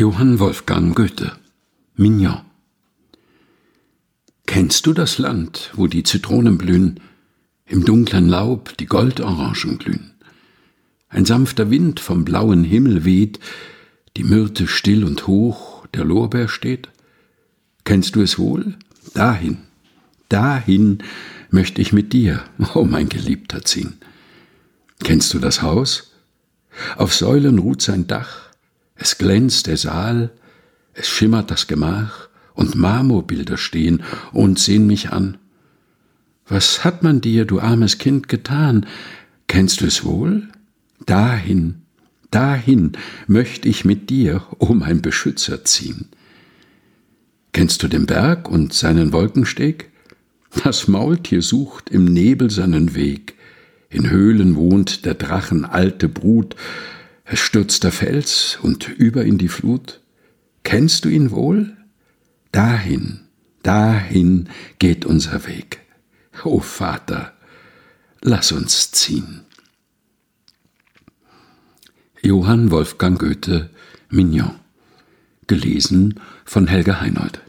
Johann Wolfgang Goethe Mignon Kennst du das Land, wo die Zitronen blühen, im dunklen Laub die Goldorangen glühen? Ein sanfter Wind vom blauen Himmel weht, die Myrte still und hoch, der Lorbeer steht? Kennst du es wohl? Dahin, dahin möchte ich mit dir, oh mein Geliebter, ziehen. Kennst du das Haus? Auf Säulen ruht sein Dach, es glänzt der Saal, es schimmert das Gemach, und Marmorbilder stehen und sehen mich an. Was hat man dir, du armes Kind, getan? Kennst du es wohl? Dahin, dahin möcht ich mit dir, o mein Beschützer, ziehen. Kennst du den Berg und seinen Wolkensteg? Das Maultier sucht im Nebel seinen Weg. In Höhlen wohnt der Drachen alte Brut, es stürzt der Fels und über in die Flut. Kennst du ihn wohl? Dahin, dahin geht unser Weg. O Vater, lass uns ziehen. Johann Wolfgang Goethe Mignon gelesen von Helga Heinold